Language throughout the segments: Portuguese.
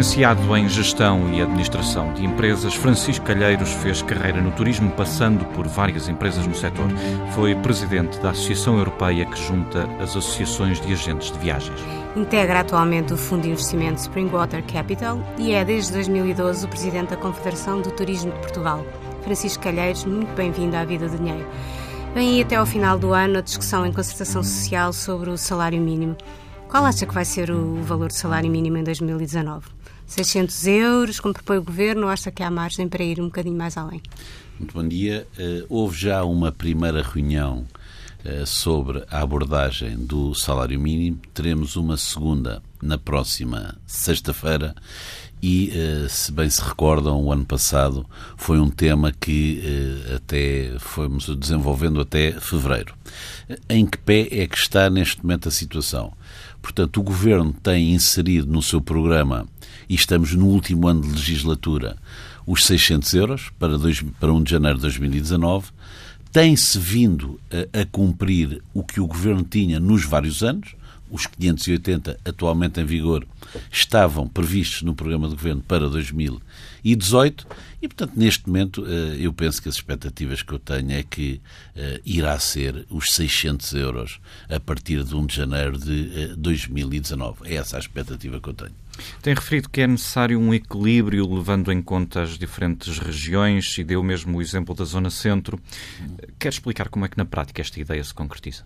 Licenciado em Gestão e Administração de Empresas, Francisco Calheiros fez carreira no turismo, passando por várias empresas no setor. Foi presidente da Associação Europeia que junta as associações de agentes de viagens. Integra atualmente o Fundo de Investimento Springwater Capital e é desde 2012 o presidente da Confederação do Turismo de Portugal. Francisco Calheiros, muito bem-vindo à Vida do Dinheiro. Vem aí até ao final do ano a discussão em concertação social sobre o salário mínimo. Qual acha que vai ser o valor do salário mínimo em 2019? 600 euros, como propõe o Governo, ou acha que há margem para ir um bocadinho mais além? Muito bom dia. Uh, houve já uma primeira reunião uh, sobre a abordagem do salário mínimo. Teremos uma segunda na próxima sexta-feira e, uh, se bem se recordam, o ano passado foi um tema que até fomos desenvolvendo até fevereiro. Em que pé é que está neste momento a situação? Portanto, o Governo tem inserido no seu programa, e estamos no último ano de legislatura, os 600 euros para, dois, para 1 de janeiro de 2019. Tem-se vindo a, a cumprir o que o Governo tinha nos vários anos, os 580 atualmente em vigor estavam previstos no programa de governo para 2018 e, portanto, neste momento eh, eu penso que as expectativas que eu tenho é que uh, irá ser os 600 euros a partir de 1 de janeiro de 2019. Eh, é essa a expectativa que eu tenho. Tem referido que é necessário um equilíbrio levando em conta as diferentes regiões e deu mesmo o exemplo da Zona Centro. Quer explicar como é que na prática esta ideia se concretiza?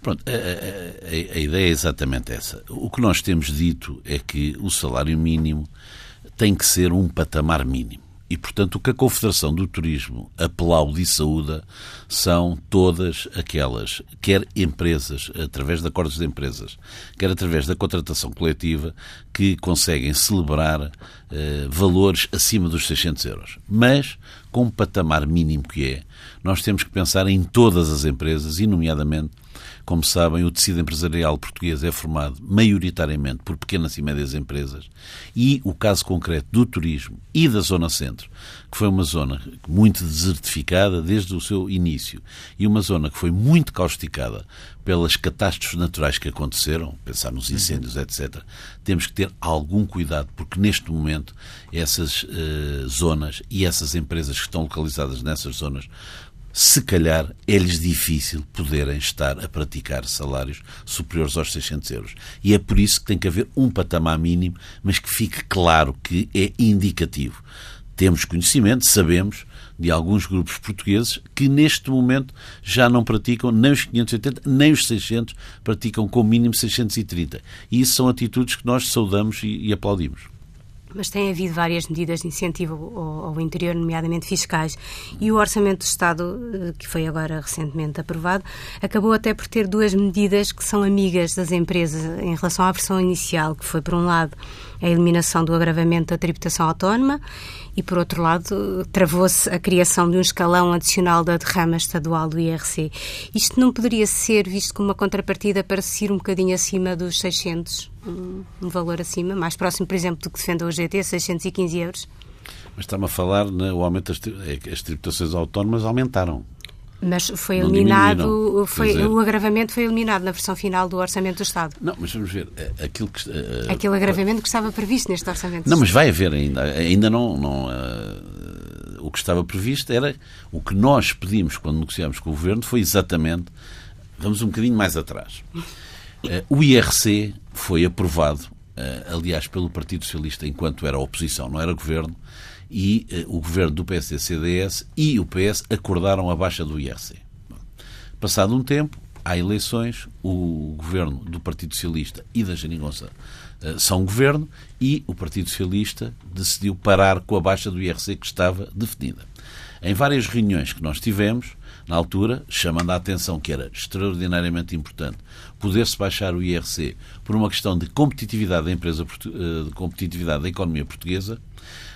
Pronto, a, a, a, ideia é exatamente essa. O que nós temos dito é que o salário mínimo tem que ser um patamar mínimo. E, portanto, o que a Confederação do Turismo aplaude e saúda são todas aquelas, quer empresas, através de acordos de empresas, quer através da contratação coletiva, que conseguem celebrar eh, valores acima dos 600 euros. Mas, com o patamar mínimo que é, nós temos que pensar em todas as empresas, e, nomeadamente, como sabem, o tecido empresarial português é formado maioritariamente por pequenas e médias empresas e o caso concreto do turismo e da Zona Centro, que foi uma zona muito desertificada desde o seu início e uma zona que foi muito causticada pelas catástrofes naturais que aconteceram, pensar nos incêndios, uhum. etc., temos que ter algum cuidado, porque neste momento essas uh, zonas e essas empresas que estão localizadas nessas zonas se calhar é-lhes difícil poderem estar a praticar salários superiores aos 600 euros. E é por isso que tem que haver um patamar mínimo, mas que fique claro que é indicativo. Temos conhecimento, sabemos de alguns grupos portugueses que neste momento já não praticam nem os 580 nem os 600, praticam com mínimo 630. E isso são atitudes que nós saudamos e, e aplaudimos mas tem havido várias medidas de incentivo ao, ao, interior, nomeadamente fiscais, e o Orçamento do Estado, eh, que foi agora recentemente aprovado, acabou até por ter duas medidas que são amigas das empresas em relação à versão inicial, que foi, por um lado, a eliminação do agravamento da tributação autónoma e, por outro lado, travou-se a criação de um escalão adicional da derrama estadual do IRC. Isto não poderia ser visto como uma contrapartida para se ir um bocadinho acima dos 600, um, um valor acima, mais próximo, por exemplo, do que defende o GT, 615 euros? Mas está-me a falar, né, o aumento das é as tributações autónomas aumentaram. Mas foi eliminado, foi, dizer, o agravamento foi eliminado na versão final do Orçamento do Estado. Não, mas vamos ver, eh, aquilo que... Uh, Aquele agravamento que estava previsto neste Orçamento Não, mas vai haver ainda, ainda não... não uh, o que estava previsto era, o que nós pedimos quando negociámos com o Governo foi exatamente, vamos um bocadinho mais atrás. Uh, o IRC foi aprovado, aliás, pelo Partido Socialista enquanto era oposição, não era Governo, e eh, o governo do PSD-CDS e o PS acordaram a baixa do IRC. Passado um tempo, há eleições, o governo do Partido Socialista e da Geringonça eh, são governo e o Partido Socialista decidiu parar com a baixa do IRC que estava definida. Em várias reuniões que nós tivemos, na altura, chamando a atenção que era extraordinariamente importante poder-se baixar o IRC por uma questão de competitividade da empresa, eh, de competitividade da economia portuguesa,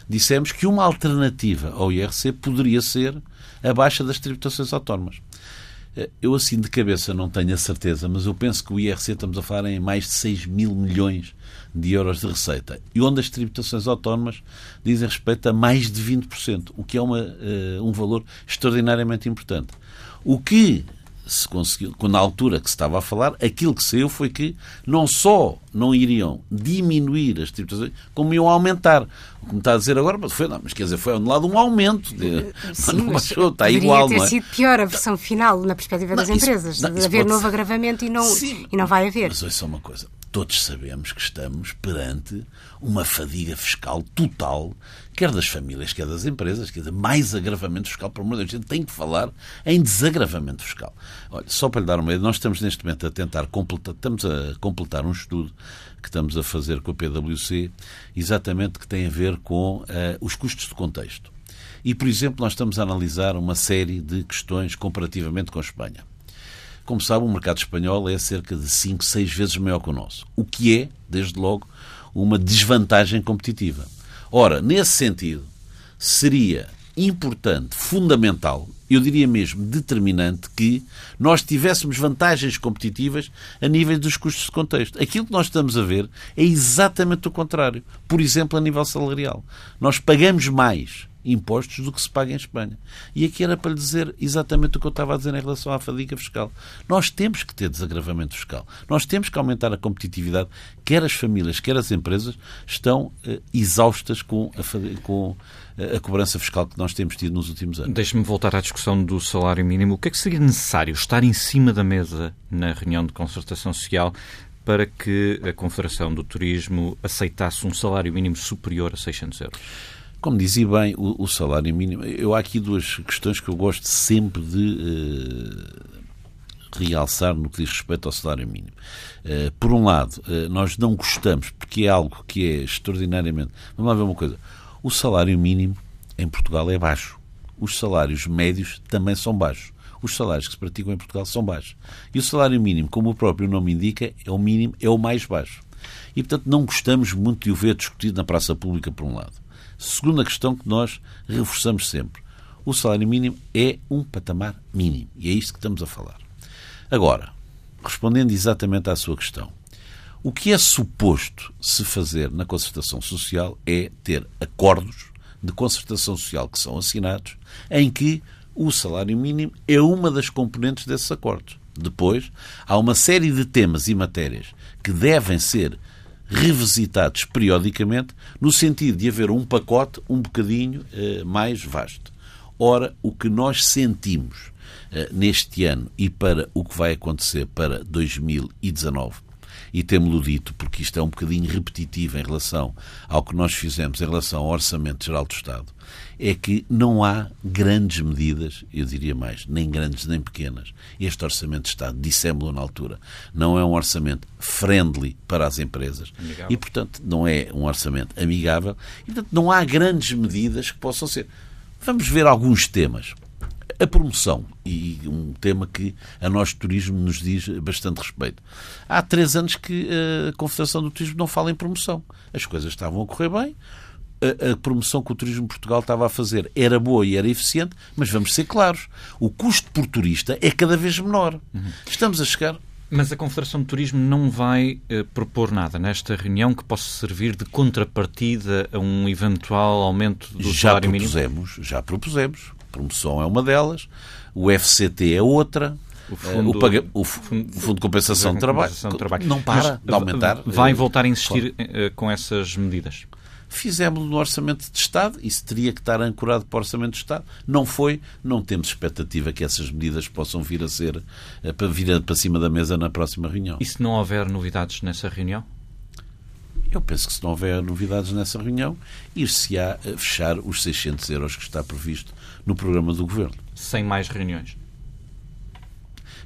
dissemos que uma alternativa ao IRC poderia ser a baixa das tributações autónomas. Eh, eu, assim, de cabeça não tenho a certeza, mas eu penso que o IRC estamos a falar em mais de 6 mil milhões de euros de receita. E onde as tributações autónomas dizem respeito a mais de 20%, o que é uma, uh, um valor extraordinariamente importante. O que se conseguiu, quando na altura que se estava a falar, aquilo que saiu foi que não só não iriam diminuir as tributações, como iam aumentar. O que me está a dizer agora, foi, não, mas quer dizer, foi ao lado um aumento. De, Sim, não mas baixou, está igual, ter não é? sido pior a versão final na perspectiva não, das empresas, isso, não, de haver novo ser... agravamento e não, Sim, e não vai haver. Mas olha só uma coisa, todos sabemos que estamos perante uma fadiga fiscal total quer das famílias, quer das empresas, quer dizer, mais agravamento fiscal, por amor de Deus, a gente tem que falar em desagravamento fiscal. Olha, só para lhe dar uma ideia, nós estamos neste momento a tentar completar, estamos a completar um estudo que estamos a fazer com a PwC, exatamente que tem a ver com uh, os custos de contexto. E, por exemplo, nós estamos a analisar uma série de questões comparativamente com a Espanha. Como sabe, o mercado espanhol é cerca de 5, 6 vezes maior que o nosso, o que é, desde logo, uma desvantagem competitiva. Ora, nesse sentido, seria importante, fundamental, eu diria mesmo determinante, que nós tivéssemos vantagens competitivas a nível dos custos de contexto. Aquilo que nós estamos a ver é exatamente o contrário. Por exemplo, a nível salarial. Nós pagamos mais impostos do que se paga em Espanha. E aqui era para lhe dizer exatamente o que eu estava a dizer em relação à fadiga fiscal. Nós temos que ter desagravamento fiscal. Nós temos que aumentar a competitividade. Quer as famílias, quer as empresas estão uh, exaustas com a, com eh, a cobrança fiscal que nós temos tido nos últimos anos. Deixe-me voltar à discussão do salário mínimo. O que é que seria necessário estar em cima da mesa na reunião de concertação social para que a Confederação do Turismo aceitasse um salário mínimo superior a 600 euros? Como dizia bem, o, o, salário mínimo. Eu há aqui duas questões que eu gosto sempre de uh, realçar no que diz respeito ao salário mínimo. Uh, por um lado, uh, nós não gostamos, porque é algo que é extraordinariamente. Vamos lá ver uma coisa. O salário mínimo em Portugal é baixo. Os salários médios também são baixos. Os salários que se praticam em Portugal são baixos. E o salário mínimo, como o próprio nome indica, é o mínimo, é o mais baixo. E, portanto, não gostamos muito de o ver discutido na praça pública, por um lado. Segunda questão que nós reforçamos sempre. O salário mínimo é um patamar mínimo. E é isto que estamos a falar. Agora, respondendo exatamente à sua questão, o que é suposto se fazer na concertação social é ter acordos de concertação social que são assinados, em que o salário mínimo é uma das componentes desses acordos. Depois, há uma série de temas e matérias que devem ser revisitados periodicamente, no sentido de haver um pacote um bocadinho eh, mais vasto. Ora, o que nós sentimos eh, neste ano e para o que vai acontecer para 2019 e temos-lo dito porque isto é um bocadinho repetitivo em relação ao que nós fizemos em relação ao Orçamento Geral do Estado, é que não há grandes medidas, eu diria mais, nem grandes nem pequenas. Este Orçamento de Estado, dissemos-lo na altura, não é um orçamento friendly para as empresas amigável. e, portanto, não é um orçamento amigável e, portanto, não há grandes medidas que possam ser. Vamos ver alguns temas. A promoção, e um tema que a nós de turismo nos diz bastante respeito. Há três anos que a Confederação do Turismo não fala em promoção. As coisas estavam a correr bem, a, a, promoção que o Turismo de Portugal estava a fazer era boa e era eficiente, mas vamos ser claros, o custo por turista é cada vez menor. Uhum. Estamos a chegar. Mas a Confederação de Turismo não vai uh, propor nada nesta reunião que possa servir de contrapartida a um eventual aumento do já salário propusemos, mínimo? Já propusemos. A promoção é uma delas, o FCT é outra. O eh, fundo, o, paga, o, fundo, de compensação de trabalho, de trabalho. não para de aumentar. Vai voltar a insistir claro. com essas medidas? fizemos no Orçamento de Estado, isso teria que estar ancorado para o Orçamento de Estado. Não foi, não temos expectativa que essas medidas possam vir a ser, eh, para vir para cima da mesa na próxima reunião. E se não houver novidades nessa reunião? Eu penso que se não houver novidades nessa reunião, ir-se-á fechar os 600 euros que está previsto no programa do Governo. Sem mais reuniões?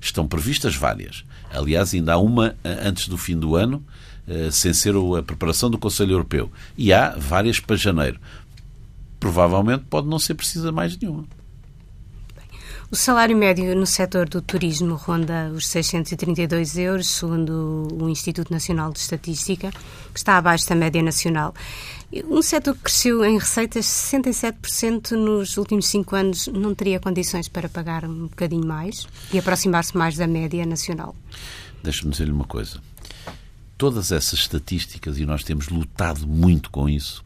Estão previstas várias. Aliás, ainda há uma eh, antes do fim do ano, eh, sem ser a preparação do Conselho Europeu. E há várias para janeiro. Provavelmente pode não ser precisa mais nenhuma. O salário médio no setor do turismo ronda os 632 euros, segundo o Instituto Nacional de Estatística, que está abaixo da média nacional. Um setor que cresceu em receitas 67% nos últimos cinco anos não teria condições para pagar um bocadinho mais e aproximar-se mais da média nacional? Deixe-me dizer-lhe uma coisa todas essas estatísticas, e nós temos lutado muito com isso,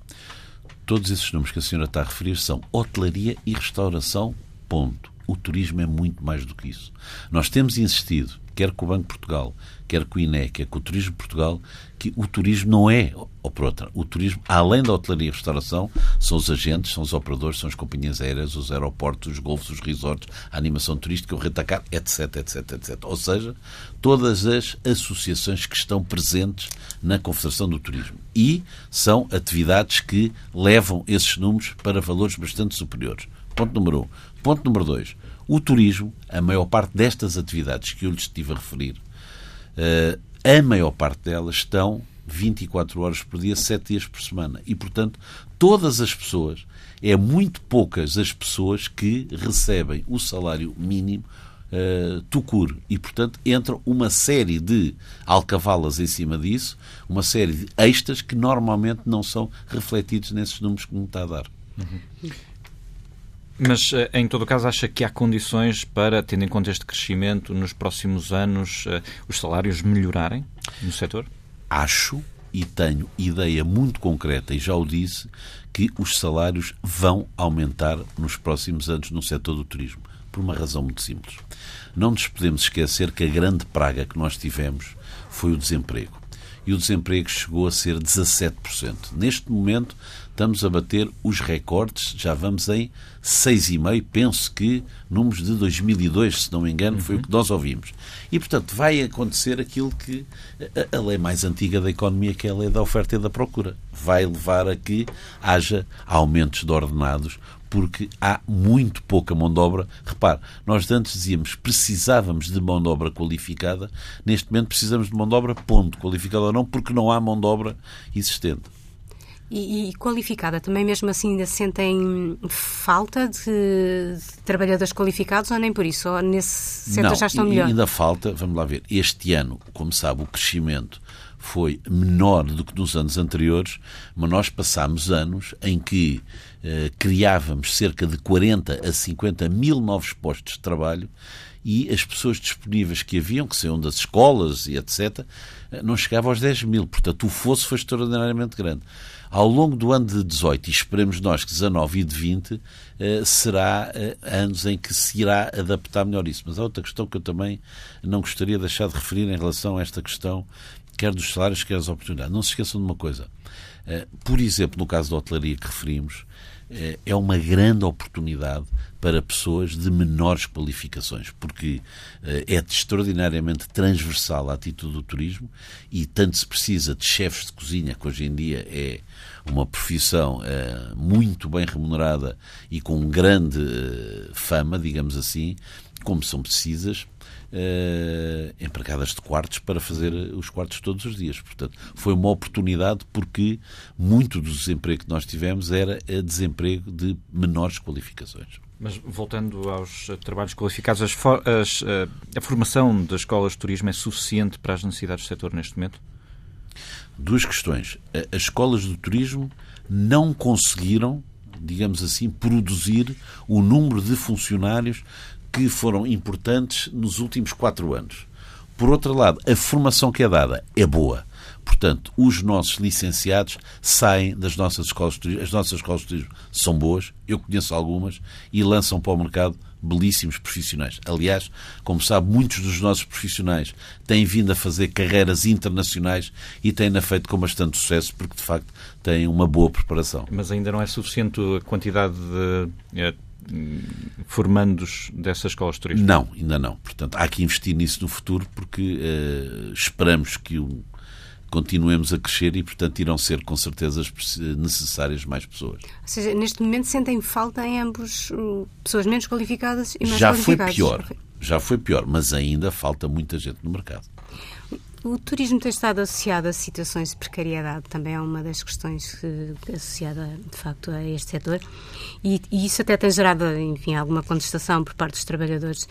todos esses números que a senhora está a referir são hotelaria e restauração, ponto. O turismo é muito mais do que isso. Nós temos insistido, quer com o Banco de Portugal, quer com o INE, quer com o Turismo de Portugal, que o turismo não é, ou por outra, o turismo, além da hotelaria e restauração, são os agentes, são os operadores, são as companhias aéreas, os aeroportos, os golfos, os resorts, a animação turística, o retacar, etc, etc, etc. Ou seja, todas as associações que estão presentes na Confederação do Turismo. E são atividades que levam esses números para valores bastante superiores. Ponto número um. Ponto número dois. O turismo, a maior parte destas atividades que eu lhes estive a referir, uh, a maior parte delas estão 24 horas por dia, 7 dias por semana. E, portanto, todas as pessoas, é muito poucas as pessoas que recebem o salário mínimo uh, tucur. E, portanto, entra uma série de alcavalas em cima disso, uma série de extras que normalmente não são refletidos nesses números que me está a dar. Uhum. Mas, eh, em todo caso, acha que há condições para, tendo em conta este crescimento, nos próximos anos, eh, os salários melhorarem no setor? Acho e tenho ideia muito concreta, e já o disse, que os salários vão aumentar nos próximos anos no setor do turismo. Por uma razão muito simples. Não nos podemos esquecer que a grande praga que nós tivemos foi o desemprego. E o desemprego chegou a ser 17%. Neste momento, estamos a bater os recordes, já vamos em 6,5%, penso que números de 2002, se não me engano, foi uhum. o que nós ouvimos. E, portanto, vai acontecer aquilo que a, a lei mais antiga da economia, que é a lei da oferta e da procura. Vai levar a que haja aumentos de ordenados, porque há muito pouca mão de obra. Repare, nós antes dizíamos precisávamos de mão de obra qualificada, neste momento precisamos de mão de obra, ponto, qualificada ou não, porque não há mão de obra existente. E, e, qualificada, também mesmo assim ainda sentem falta de, de, trabalhadores qualificados ou nem por isso? Ou nesse setor Não, já estão melhor? ainda falta, vamos lá ver, este ano, como sabe, o crescimento foi menor do que nos anos anteriores, mas nós passámos anos em que eh, criávamos cerca de 40 a 50 mil novos postos de trabalho e as pessoas disponíveis que haviam, que saíam das escolas e etc., não chegavam aos 10 mil. Portanto, o fosso foi extraordinariamente grande. Ao longo do ano de 18, e esperemos nós que 19 e de 20, eh, será eh, anos em que se irá adaptar melhor isso. Mas há outra questão que eu também não gostaria de deixar de referir em relação a esta questão, quer dos salários, quer das oportunidades. Não se esqueçam de uma coisa. Eh, por exemplo, no caso da hotelaria que referimos, é uma grande oportunidade para pessoas de menores qualificações, porque é extraordinariamente transversal a atitude do turismo e tanto se precisa de chefes de cozinha, que hoje em dia é uma profissão uh, muito bem remunerada e com grande fama, digamos assim, como são precisas uh, empregadas de quartos para fazer os quartos todos os dias. Portanto, foi uma oportunidade porque muito do desemprego que nós tivemos era desemprego de menores qualificações. Mas voltando aos trabalhos qualificados, as, as, a formação das escolas de turismo é suficiente para as necessidades do setor neste momento? duas questões. As escolas de turismo não conseguiram, digamos assim, produzir o número de funcionários que foram importantes nos últimos quatro anos. Por outro lado, a formação que é dada é boa. Portanto, os nossos licenciados saem das nossas escolas de turismo. As nossas escolas de turismo são boas, eu conheço algumas, e lançam para o mercado belíssimos profissionais. Aliás, como sabe, muitos dos nossos profissionais têm vindo a fazer carreiras internacionais e têm-na feito com bastante sucesso, porque de facto têm uma boa preparação. Mas ainda não é suficiente a quantidade de é, formandos dessas escolas de turismo? Não, ainda não. Portanto, há que investir nisso no futuro, porque uh, esperamos que o continuemos a crescer e, portanto, irão ser com certeza necessárias mais pessoas. Ou seja, neste momento sentem falta em ambos pessoas menos qualificadas e mais já qualificadas? Já foi pior, já foi pior, mas ainda falta muita gente no mercado. O turismo tem estado associado a situações de precariedade, também é uma das questões que, associada, de facto, a este setor, e, e isso até tem gerado, enfim, alguma contestação por parte dos trabalhadores.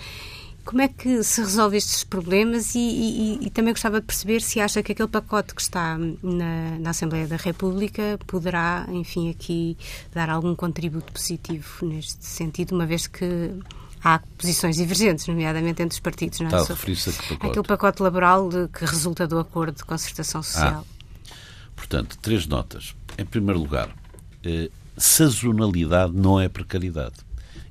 Como é que se resolve estes problemas e, e, e, também gostava de perceber se acha que aquele pacote que está na, na, Assembleia da República poderá, enfim, aqui dar algum contributo positivo neste sentido, uma vez que há posições divergentes, nomeadamente entre os partidos. Não é? Está a referir-se a que pacote? Aquele pacote laboral de, que resulta do acordo de concertação social. Ah, portanto, três notas. Em primeiro lugar, eh, sazonalidade não é precariedade.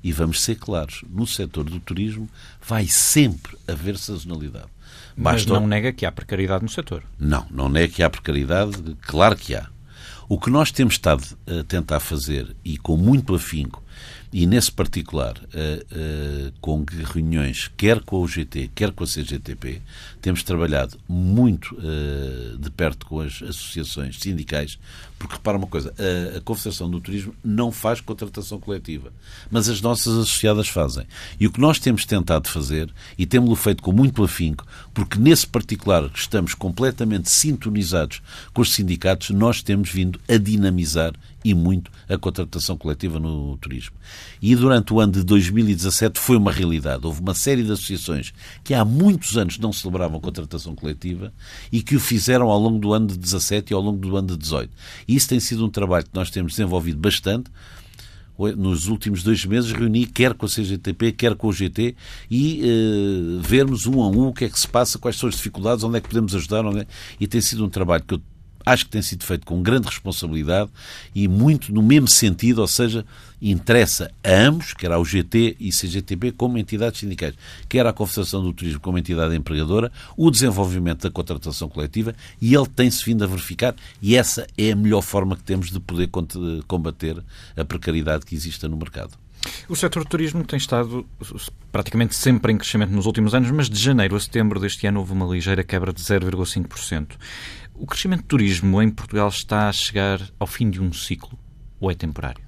E vamos ser claros, no setor do turismo vai sempre haver sazonalidade. Mas Basta... não nega que há precariedade no setor. Não, não nega que há precariedade, claro que há. O que nós temos estado a tentar fazer, e com muito afinco, e nesse particular, uh, uh, com reuniões, quer com a UGT, quer com a CGTP, temos trabalhado muito uh, de perto com as associações sindicais, porque repara uma coisa, a, a, Confederação do Turismo não faz contratação coletiva, mas as nossas associadas fazem. E o que nós temos tentado fazer, e temos-lo feito com muito afinco, porque nesse particular estamos completamente sintonizados com os sindicatos, nós temos vindo a dinamizar e muito a contratação coletiva no turismo. E durante o ano de 2017 foi uma realidade. Houve uma série de associações que há muitos anos não celebravam contratação coletiva e que o fizeram ao longo do ano de 17 e ao longo do ano de 18. E isso tem sido um trabalho que nós temos desenvolvido bastante. Nos últimos dois meses reuni quer com a CGTP, quer com o GT e uh, vermos um a um o que é que se passa, quais são as dificuldades, onde é que podemos ajudar, é... e tem sido um trabalho que eu acho que tem sido feito com grande responsabilidade e muito no mesmo sentido, ou seja, interessa a ambos, quer ao GT e CGTB, como entidades sindicais, quer à Confederação do Turismo como entidade empregadora, o desenvolvimento da contratação coletiva e ele tem-se vindo a verificar e essa é a melhor forma que temos de poder combater a precariedade que existe no mercado. O setor do turismo tem estado praticamente sempre em crescimento nos últimos anos, mas de janeiro a setembro deste ano houve uma ligeira quebra de 0,5%. O crescimento do turismo em Portugal está a chegar ao fim de um ciclo ou é temporário?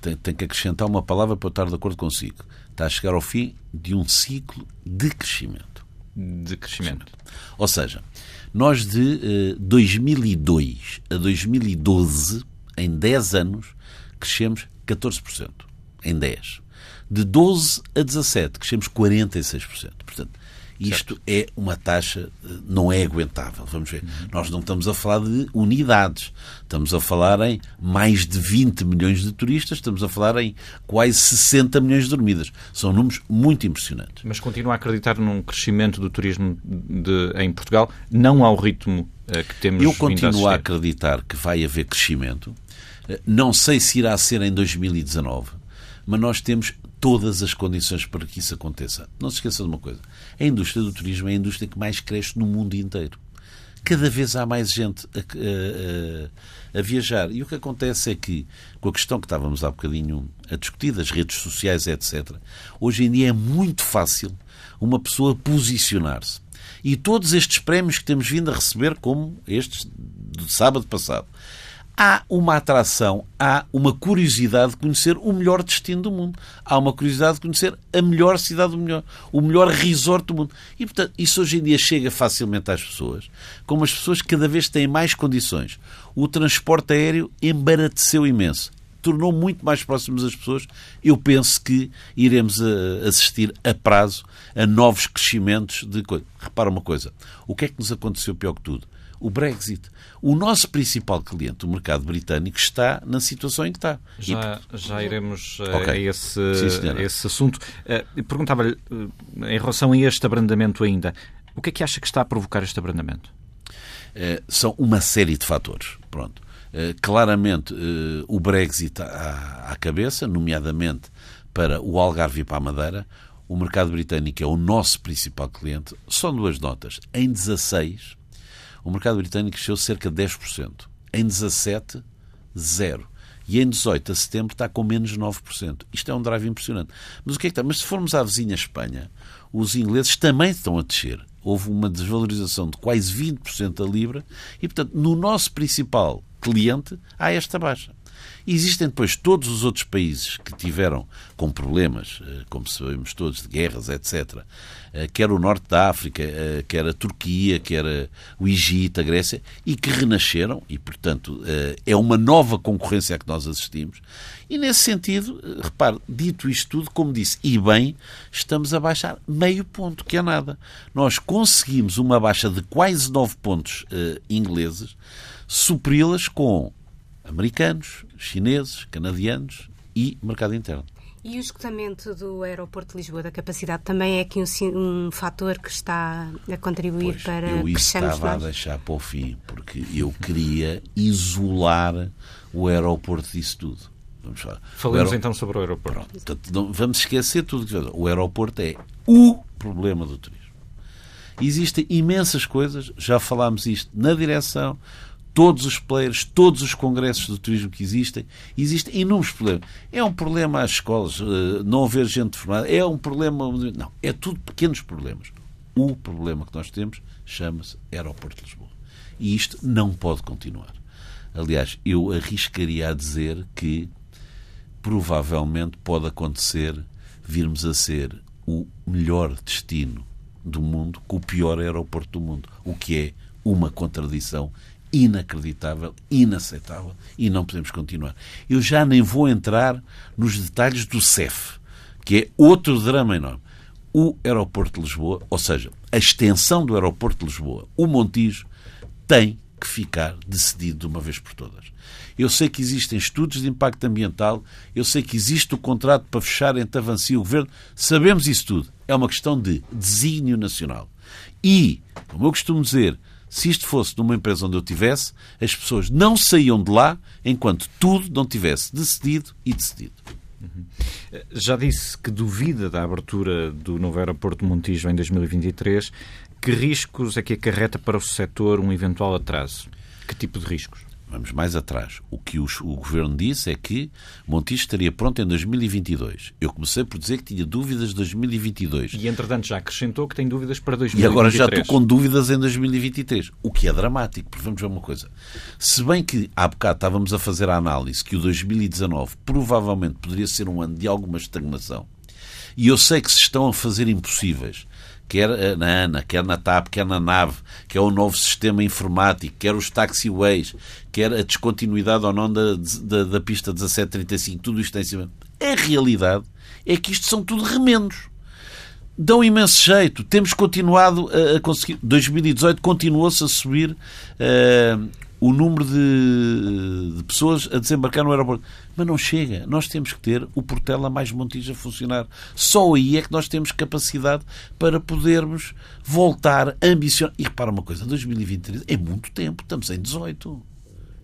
Tem, tem que acrescentar uma palavra para eu estar de acordo consigo. Está a chegar ao fim de um ciclo de crescimento. De crescimento. Ou seja, nós de eh, 2002 a 2012, em 10 anos, crescemos 14%. Em 10. De 12 a 17, crescemos 46%. Portanto, isto certo. é uma taxa, eh, não é aguentável. Vamos ver. Uhum. Nós não estamos a falar de unidades. Estamos a falar em mais de 20 milhões de turistas, estamos a falar em quase 60 milhões de dormidas. São números muito impressionantes. Mas continua a acreditar num crescimento do turismo de, em Portugal, não ao ritmo uh, que temos Eu continuo a, a acreditar que vai haver crescimento. Uh, não sei se irá ser em 2019, mas nós temos todas as condições para que isso aconteça. Não se esqueça de uma coisa: a indústria do turismo é a indústria que mais cresce no mundo inteiro. Cada vez há mais gente a, a, a, viajar. E o que acontece é que, com a questão que estávamos há bocadinho a discutir, das redes sociais, etc., hoje em dia é muito fácil uma pessoa posicionar-se. E todos estes prémios que temos vindo a receber, como estes de sábado passado, há uma atração, há uma curiosidade de conhecer o melhor destino do mundo. Há uma curiosidade de conhecer a melhor cidade do melhor, o melhor resort do mundo. E, portanto, isso hoje em dia chega facilmente às pessoas, como as pessoas cada vez têm mais condições. O transporte aéreo embarateceu imenso. Tornou muito mais próximos as pessoas. Eu penso que iremos eh, assistir a prazo a novos crescimentos de coisa. Repara uma coisa: o que é que nos aconteceu pior que tudo? O Brexit. O nosso principal cliente, o mercado britânico, está na situação em que está. Já, e... já iremos uh, okay. a, esse, Sim, a esse assunto. Uh, Perguntava-lhe, uh, em relação a este abrandamento ainda, o que é que acha que está a provocar este abrandamento? são uma série de fatores. Pronto. claramente, o Brexit à, à cabeça, nomeadamente para o Algarve e para a Madeira. O mercado britânico é o nosso principal cliente. São duas notas. Em 16, o mercado britânico cresceu cerca de 10%. Em 17, zero. E em 18 a setembro está com menos 9%. Isto é um drive impressionante. Mas o que é que está? Mas se formos à vizinha Espanha, os ingleses também estão a descer. Houve uma desvalorização de quase 20% da Libra e, portanto, no nosso principal cliente há esta baixa. E existem depois todos os outros países que tiveram com problemas, eh, como sabemos todos, de guerras, etc. Eh, quer o norte da África, eh, quer a Turquia, quer o Egito, a Grécia, e que renasceram, e portanto é uma nova concorrência a que nós assistimos. E nesse sentido, repare, dito isto tudo, como disse, e bem, estamos a baixar meio ponto, que é nada. Nós conseguimos uma baixa de quase 9 pontos ingleses, supri-las com americanos, chineses, canadianos e mercado interno. E o esgotamento do aeroporto de Lisboa, da capacidade, também é aqui um, um fator que está a contribuir pois, para eu isso estava nós? a deixar para o fim, porque eu queria isolar o aeroporto disso tudo. Vamos falar. Falemos então sobre o aeroporto. Pronto, portanto, não, vamos esquecer tudo que O aeroporto é o problema do turismo. Existem imensas coisas, já falámos isto na direção, todos os players, todos os congressos do turismo que existem, existem inúmeros problemas. É um problema às escolas, eh, não haver gente formada, é um problema. Não, é tudo pequenos problemas. O problema que nós temos chama-se Aeroporto de Lisboa. E isto não pode continuar. Aliás, eu arriscaria a dizer que provavelmente pode acontecer virmos a ser o melhor destino do mundo com o pior aeroporto do mundo, o que é uma contradição inacreditável, inaceitável e não podemos continuar. Eu já nem vou entrar nos detalhes do CEF, que é outro drama enorme. O aeroporto de Lisboa, ou seja, a extensão do aeroporto de Lisboa, o Montijo, tem que ficar decidido de uma vez por todas. Eu sei que existem estudos de impacto ambiental, eu sei que existe o contrato para fechar entre a Avanci e o Governo, sabemos isso tudo. É uma questão de desígnio nacional. E, como eu costumo dizer, se isto fosse numa empresa onde eu tivesse, as pessoas não saíam de lá enquanto tudo não tivesse decidido e decidido. Uhum. Já disse que duvida da abertura do novo aeroporto de Montijo em 2023. Que riscos é que acarreta para o setor um eventual atraso? Que tipo de riscos? Vamos mais atrás. O que o, o governo disse é que Montijo estaria pronto em 2022. Eu comecei por dizer que tinha dúvidas de 2022. E, entretanto, já acrescentou que tem dúvidas para 2023. E agora já estou com dúvidas em 2023. O que é dramático, porque vamos ver uma coisa. Se bem que há bocado estávamos a fazer a análise que o 2019 provavelmente poderia ser um ano de alguma estagnação, e eu sei que se estão a fazer impossíveis quer eh, na ANA, quer na TAP, quer na NAV, quer o novo sistema informático, quer os taxiways, quer a descontinuidade ou não da, da, da pista 1735, tudo isto em cima. A realidade é que isto são tudo remendos. Dão imenso jeito. Temos continuado a, a conseguir. 2018 continuou-se a subir uh, o número de, de, pessoas a desembarcar no aeroporto. Mas não chega. Nós temos que ter o Portela mais Montijo a funcionar. Só aí é que nós temos capacidade para podermos voltar ambicionar. E repara uma coisa: 2023 é muito tempo. Estamos em 18.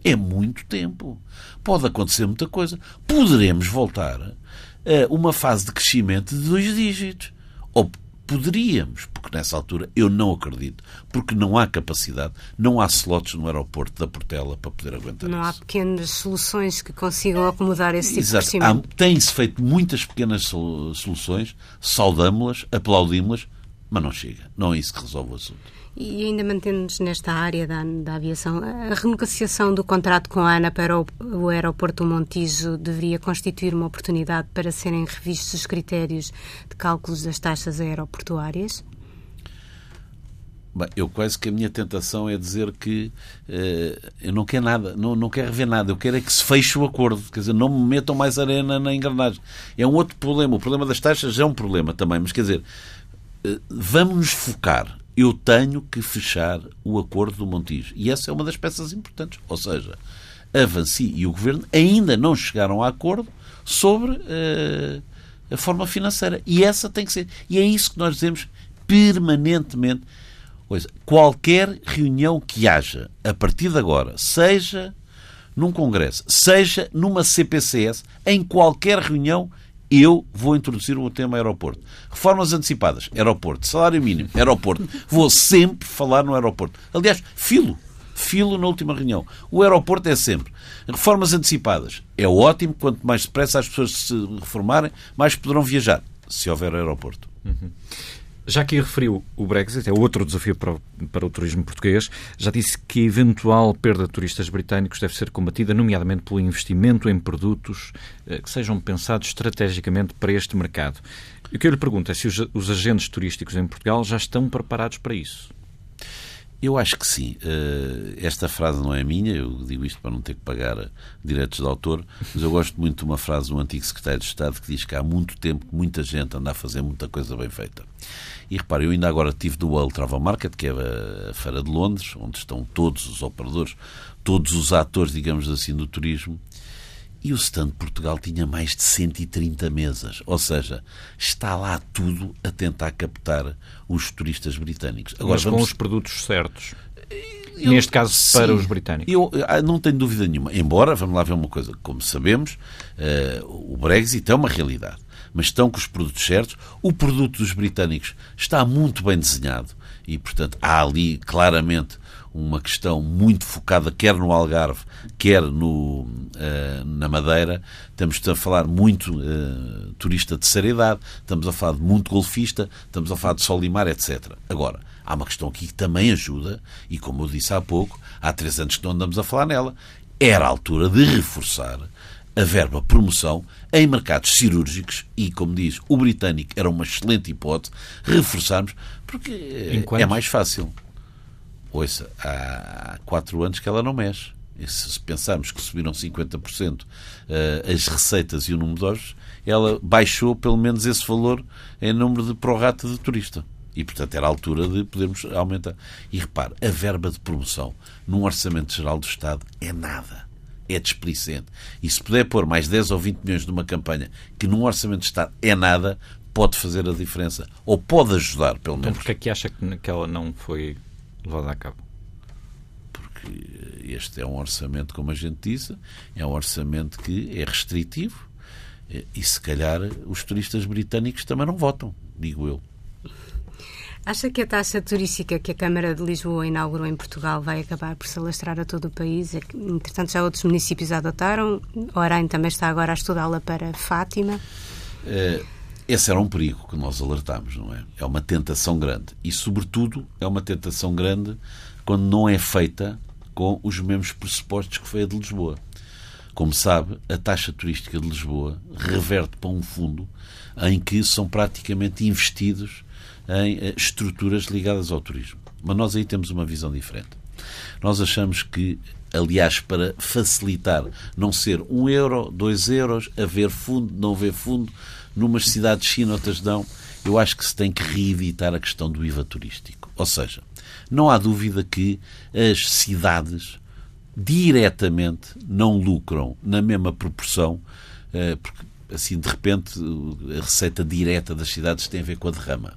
É muito tempo. Pode acontecer muita coisa. Poderemos voltar a uma fase de crescimento de dois dígitos. Ou Poderíamos, porque nessa altura eu não acredito, porque não há capacidade, não há slots no aeroporto da Portela para poder aguentar não isso. Não há pequenas soluções que consigam acomodar esse tipo Exato. de crescimento. Tem-se feito muitas pequenas soluções, saudamos-las, aplaudimos-las, mas não chega. Não é isso que resolve o assunto. E ainda mantendo-nos nesta área da, da, aviação, a renegociação do contrato com a ANA para o, o aeroporto Montijo deveria constituir uma oportunidade para serem revistos os critérios de cálculos das taxas aeroportuárias? Bem, eu quase que a minha tentação é dizer que uh, eu não quero nada, não, não quero rever nada, eu quero é que se feche o acordo, quer dizer, não me metam mais arena na engrenagem. É um outro problema, o problema das taxas é um problema também, mas quer dizer, uh, vamos nos focar eu tenho que fechar o acordo do Montijo. E essa é uma das peças importantes. Ou seja, a Vanci e o Governo ainda não chegaram a acordo sobre uh, a forma financeira. E essa tem que ser. E é isso que nós dizemos permanentemente. Coisa, qualquer reunião que haja a partir de agora, seja num congresso, seja numa CPCS, em qualquer reunião, eu vou introduzir o tema aeroporto. Reformas antecipadas, aeroporto. Salário mínimo, aeroporto. Vou sempre falar no aeroporto. Aliás, filo. Filo na última reunião. O aeroporto é sempre. Reformas antecipadas. É ótimo. Quanto mais depressa as pessoas se reformarem, mais poderão viajar. Se houver aeroporto. Uhum. Já que referiu o Brexit, é outro desafio para o, para o turismo português, já disse que a eventual perda de turistas britânicos deve ser combatida, nomeadamente pelo investimento em produtos eh, que sejam pensados estrategicamente para este mercado. E o que eu lhe pergunto é se os, os agentes turísticos em Portugal já estão preparados para isso. Eu acho que sim. Eh, esta frase não é minha, eu digo isto para não ter que pagar direitos de autor, mas eu gosto muito de uma frase do antigo secretário de Estado que diz que há muito tempo que muita gente anda a fazer muita coisa bem feita. E repare, eu ainda agora estive do World Travel Market, que é a Feira de Londres, onde estão todos os operadores, todos os atores, digamos assim, do turismo, e o stand de Portugal tinha mais de 130 mesas. Ou seja, está lá tudo a tentar captar os turistas britânicos. Agora, Mas vamos... com os produtos certos. eu, neste caso sim, para os britânicos. Eu ah, não tenho dúvida nenhuma. Embora, vamos lá ver uma coisa, como sabemos, uh, o Brexit é uma realidade. Mas estão com os produtos certos. O produto dos britânicos está muito bem desenhado e, portanto, há ali claramente uma questão muito focada quer no Algarve, quer no, uh, na Madeira. Estamos a falar muito uh, turista de terceira idade, estamos a falar de muito golfista, estamos a falar de sol e mar, etc. Agora, há uma questão aqui que também ajuda, e como eu disse há pouco, há três anos que não andamos a falar nela, era a altura de reforçar a verba promoção em mercados cirúrgicos e, como diz, o britânico era uma excelente hipótese, reforçarmos, porque Enquanto... é mais fácil. Ouça, há quatro anos que ela não mexe. E se pensarmos que subiram 50% eh, as receitas e o número de olhos, ela baixou pelo menos esse valor em número de prorata de turista. E, portanto, era a altura de podermos aumentar. E repare, a verba de promoção num Orçamento Geral do Estado é nada. É desplicente. E se puder pôr mais 10 ou 20 milhões numa campanha que num Orçamento de Estado é nada, pode fazer a diferença. Ou pode ajudar, pelo menos. Então, porque é que acha que ela não foi levada a cabo? Porque este é um orçamento, como a gente disse, é um orçamento que é restritivo e se calhar os turistas britânicos também não votam, digo eu. Acha que a taxa turística que a Câmara de Lisboa inaugurou em Portugal vai acabar por se alastrar a todo o país? É entretanto, já outros municípios a adotaram. Orem também está agora a estudá-la para Fátima. É, esse era um perigo que nós alertámos, não é? É uma tentação grande. E, sobretudo, é uma tentação grande quando não é feita com os mesmos pressupostos que foi a de Lisboa. Como sabe, a taxa turística de Lisboa reverte para um fundo em que são praticamente investidos em eh, estruturas ligadas ao turismo. Mas nós aí temos uma visão diferente. Nós achamos que, aliás, para facilitar não ser um euro, dois euros, haver fundo, não haver fundo, numas cidades sim, noutras não, eu acho que se tem que reeditar a questão do IVA turístico. Ou seja, não há dúvida que as cidades diretamente não lucram na mesma proporção, eh, porque assim de repente a receita direta das cidades tem a ver com a derrama.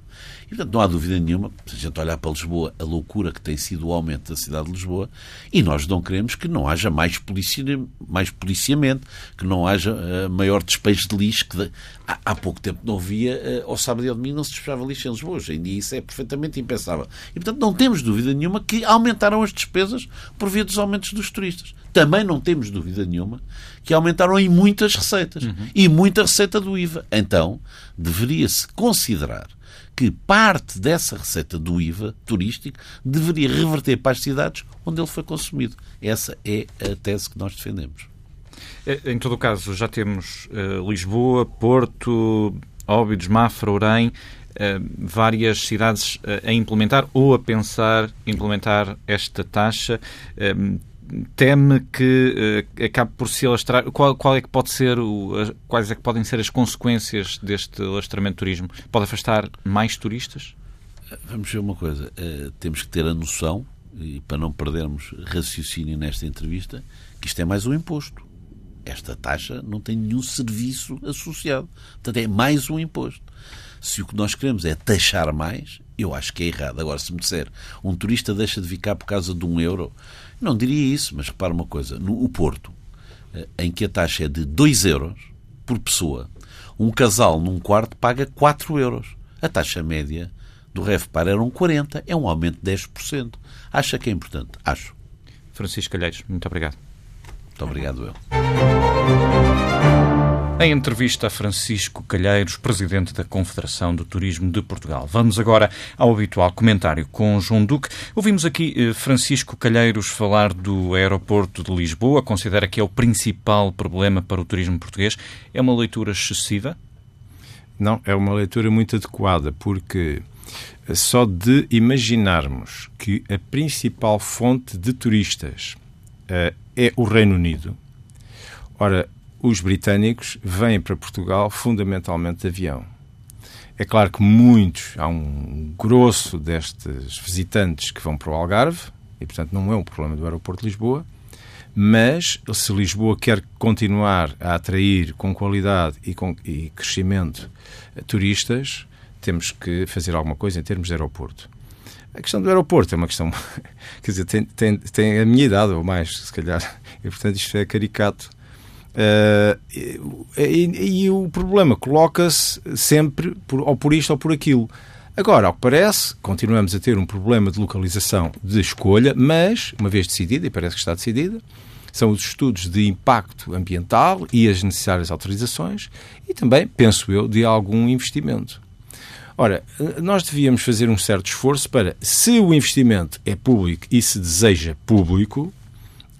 E, portanto, não há dúvida nenhuma, se a gente olhar para Lisboa, a loucura que tem sido o aumento da cidade de Lisboa, e nós não queremos que não haja mais, policia, mais policiamento, que não haja uh, maior despejo de lixo, que de, há, há, pouco tempo não havia, uh, ao sábado e ao domingo não se despejava lixo em Lisboa. Hoje em dia isso é perfeitamente impensável. E, portanto, não temos dúvida nenhuma que aumentaram as despesas por via dos aumentos dos turistas. Também não temos dúvida nenhuma que aumentaram em muitas receitas. Uhum. E muita receita do IVA. Então, deveria-se considerar que parte dessa receita do IVA turístico deveria reverter para as cidades onde ele foi consumido. Essa é a tese que nós defendemos. É, em todo o caso, já temos uh, Lisboa, Porto, Óbidos, Mafra, Orem, uh, várias cidades uh, a implementar ou a pensar implementar esta taxa teme que uh, acabe por se alastrar. Qual, qual é que pode ser o, quais é que podem ser as consequências deste alastramento de turismo? Pode afastar mais turistas? Vamos ver uma coisa. Uh, temos que ter a noção, e para não perdermos raciocínio nesta entrevista, que isto é mais um imposto. Esta taxa não tem nenhum serviço associado. Portanto, é mais um imposto. Se o que nós queremos é taxar mais, eu acho que é errado. Agora, se me disser um turista deixa de cá por causa de um euro, não diria isso, mas repara uma coisa: no Porto, eh, em que a taxa é de 2 euros por pessoa, um casal num quarto paga 4 euros. A taxa média do REFPAR eram 40, é um aumento de 10%. Acha que é importante? Acho. Francisco Calheiros, muito obrigado. Muito obrigado eu. Em entrevista a Francisco Calheiros, presidente da Confederação do Turismo de Portugal. Vamos agora ao habitual comentário com João Duque. Ouvimos aqui eh, Francisco Calheiros falar do aeroporto de Lisboa. Considera que é o principal problema para o turismo português. É uma leitura excessiva? Não, é uma leitura muito adequada, porque só de imaginarmos que a principal fonte de turistas uh, é o Reino Unido, ora, os britânicos vêm para Portugal fundamentalmente de avião. É claro que muitos, há um grosso destes visitantes que vão para o Algarve, e portanto não é um problema do aeroporto de Lisboa, mas se Lisboa quer continuar a atrair com qualidade e com e crescimento turistas, temos que fazer alguma coisa em termos de aeroporto. A questão do aeroporto é uma questão, quer dizer, tem, tem, tem a minha idade ou mais, se calhar, e portanto isto é caricato. Uh, e, e, o problema coloca-se sempre por, ou por isto ou por aquilo. Agora, ao que parece, continuamos a ter um problema de localização de escolha, mas, uma vez decidida, e parece que está decidida, são os estudos de impacto ambiental e as necessárias autorizações e também, penso eu, de algum investimento. Ora, nós devíamos fazer um certo esforço para, se o investimento é público e se deseja público,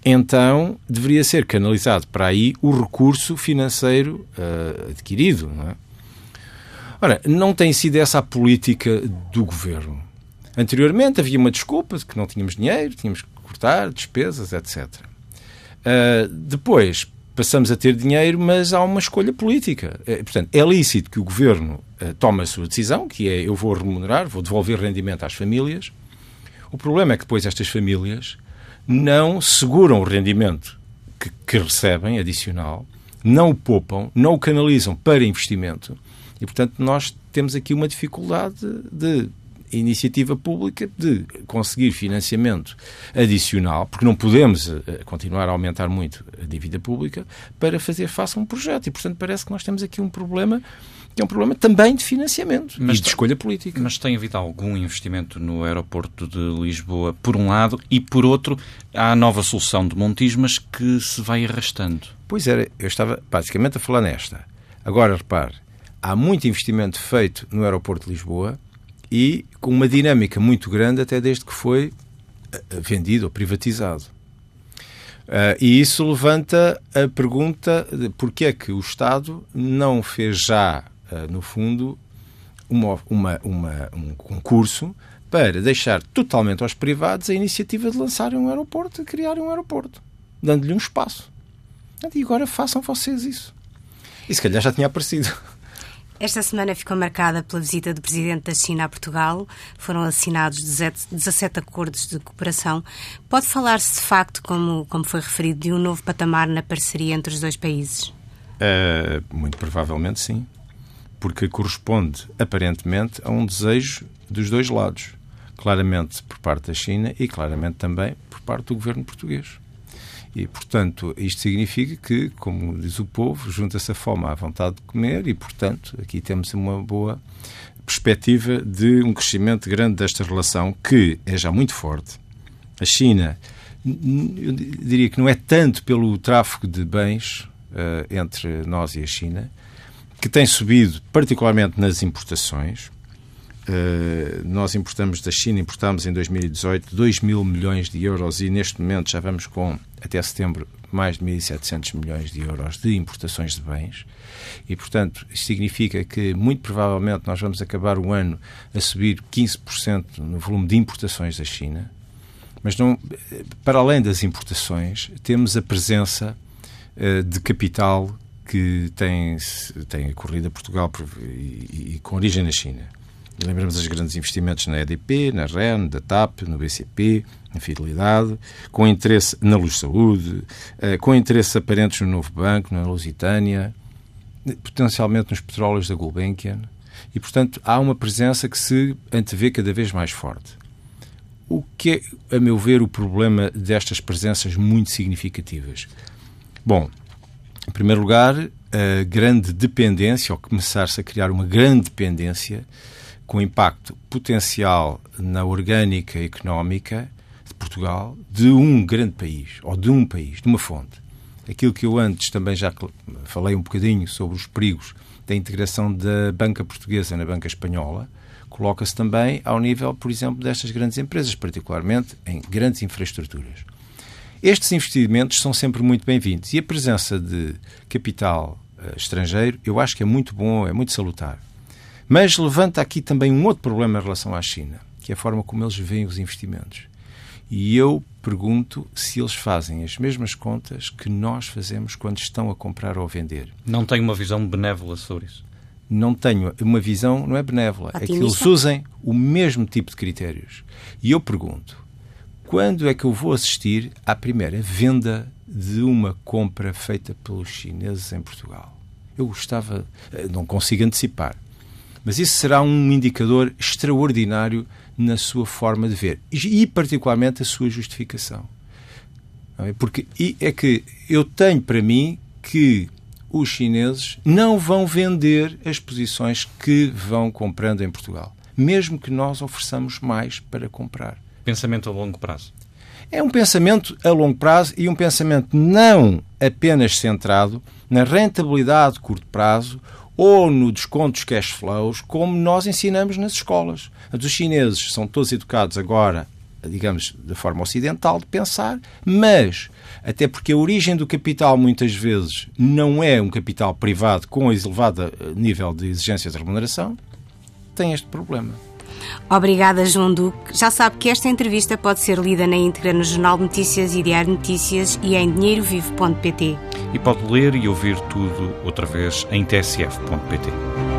então deveria ser canalizado para aí o recurso financeiro uh, adquirido. Não é? Ora, não tem sido essa a política do governo. Anteriormente havia uma desculpa de que não tínhamos dinheiro, tínhamos que cortar despesas, etc. Uh, depois passamos a ter dinheiro, mas há uma escolha política. É, portanto, é lícito que o governo uh, tome a sua decisão, que é eu vou remunerar, vou devolver rendimento às famílias. O problema é que depois estas famílias não seguram o rendimento que, que recebem adicional, não o poupam, não o canalizam para investimento. E, portanto, nós temos aqui uma dificuldade de iniciativa pública de conseguir financiamento adicional, porque não podemos eh, continuar a aumentar muito a dívida pública para fazer face a um projeto. E, portanto, parece que nós temos aqui um problema é um problema também de financiamento mas, e de escolha política. Mas tem havido algum investimento no aeroporto de Lisboa, por um lado, e por outro, há a nova solução de Montismas que se vai arrastando. Pois era, eu estava basicamente a falar nesta. Agora, repare, há muito investimento feito no aeroporto de Lisboa e com uma dinâmica muito grande até desde que foi eh, vendido ou privatizado. Uh, e isso levanta a pergunta de porquê é que o Estado não fez já no fundo, uma, uma, uma, um concurso para deixar totalmente aos privados a iniciativa de lançarem um aeroporto, de criarem um aeroporto, dando-lhe um espaço. E agora façam vocês isso. E se calhar já tinha aparecido. Esta semana ficou marcada pela visita do Presidente da China a Portugal. Foram assinados 17 acordos de cooperação. Pode falar-se de facto, como, como foi referido, de um novo patamar na parceria entre os dois países? Uh, muito provavelmente sim porque corresponde, aparentemente, a um desejo dos dois lados. Claramente por parte da China e claramente também por parte do governo português. E, portanto, isto significa que, como diz o povo, junta-se a fome à vontade de comer e, portanto, aqui temos uma boa perspectiva de um crescimento grande desta relação que é já muito forte. A China, eu diria que não é tanto pelo tráfico de bens uh, entre nós e a China, que tem subido particularmente nas importações. Uh, nós importamos da China, importámos em 2018 2 mil milhões de euros e neste momento já vamos com, até setembro, mais de 1.700 milhões de euros de importações de bens. E, portanto, isto significa que, muito provavelmente, nós vamos acabar o ano a subir 15% no volume de importações da China. Mas, não, para além das importações, temos a presença uh, de capital que tem, tem corrido a Portugal e, e com origem na China. lembramos dos grandes investimentos na EDP, na REN, da TAP, no BCP, na Fidelidade, com interesse na Luz Saúde, eh, com interesses aparentes no Novo Banco, na Lusitânia, potencialmente nos petróleos da Gulbenkian. E, portanto, há uma presença que se antevê cada vez mais forte. O que é, a meu ver, o problema destas presenças muito significativas? Bom, em primeiro lugar, a grande dependência, ou começar-se a criar uma grande dependência com impacto potencial na orgânica económica de Portugal de um grande país, ou de um país, de uma fonte. Aquilo que eu antes também já falei um bocadinho sobre os perigos da integração da banca portuguesa na banca espanhola, coloca-se também ao nível, por exemplo, destas grandes empresas, particularmente em grandes infraestruturas. Estes investimentos são sempre muito bem-vindos e a presença de capital uh, estrangeiro eu acho que é muito bom, é muito salutar. Mas levanta aqui também um outro problema em relação à China, que é a forma como eles veem os investimentos. E eu pergunto se eles fazem as mesmas contas que nós fazemos quando estão a comprar ou a vender. Não tenho uma visão benévola sobre isso. Não tenho uma visão, não é benévola, é que eles usem o mesmo tipo de critérios. E eu pergunto, quando é que eu vou assistir à primeira venda de uma compra feita pelos chineses em Portugal? Eu gostava, eh, não consigo antecipar, Mas isso será um indicador extraordinário na sua forma de ver e, particularmente, a sua justificação. Porque é que eu tenho para mim que os chineses não vão vender as posições que vão comprando em Portugal, mesmo que nós ofereçamos mais para comprar. Pensamento a longo prazo. É um pensamento a longo prazo e um pensamento não apenas centrado na rentabilidade de curto prazo ou no desconto dos cash flows, como nós ensinamos nas escolas. Os chineses são todos educados agora, digamos, da forma ocidental de pensar, mas até porque a origem do capital muitas vezes não é um capital privado com elevado eh, nível de exigências de remuneração, tem este problema. Obrigada, João Duque. Já sabe que esta entrevista pode ser lida na íntegra no Jornal de Notícias e Diário Notícias e em dinheirovivo.pt. E pode ler e ouvir tudo outra vez em tsf.pt.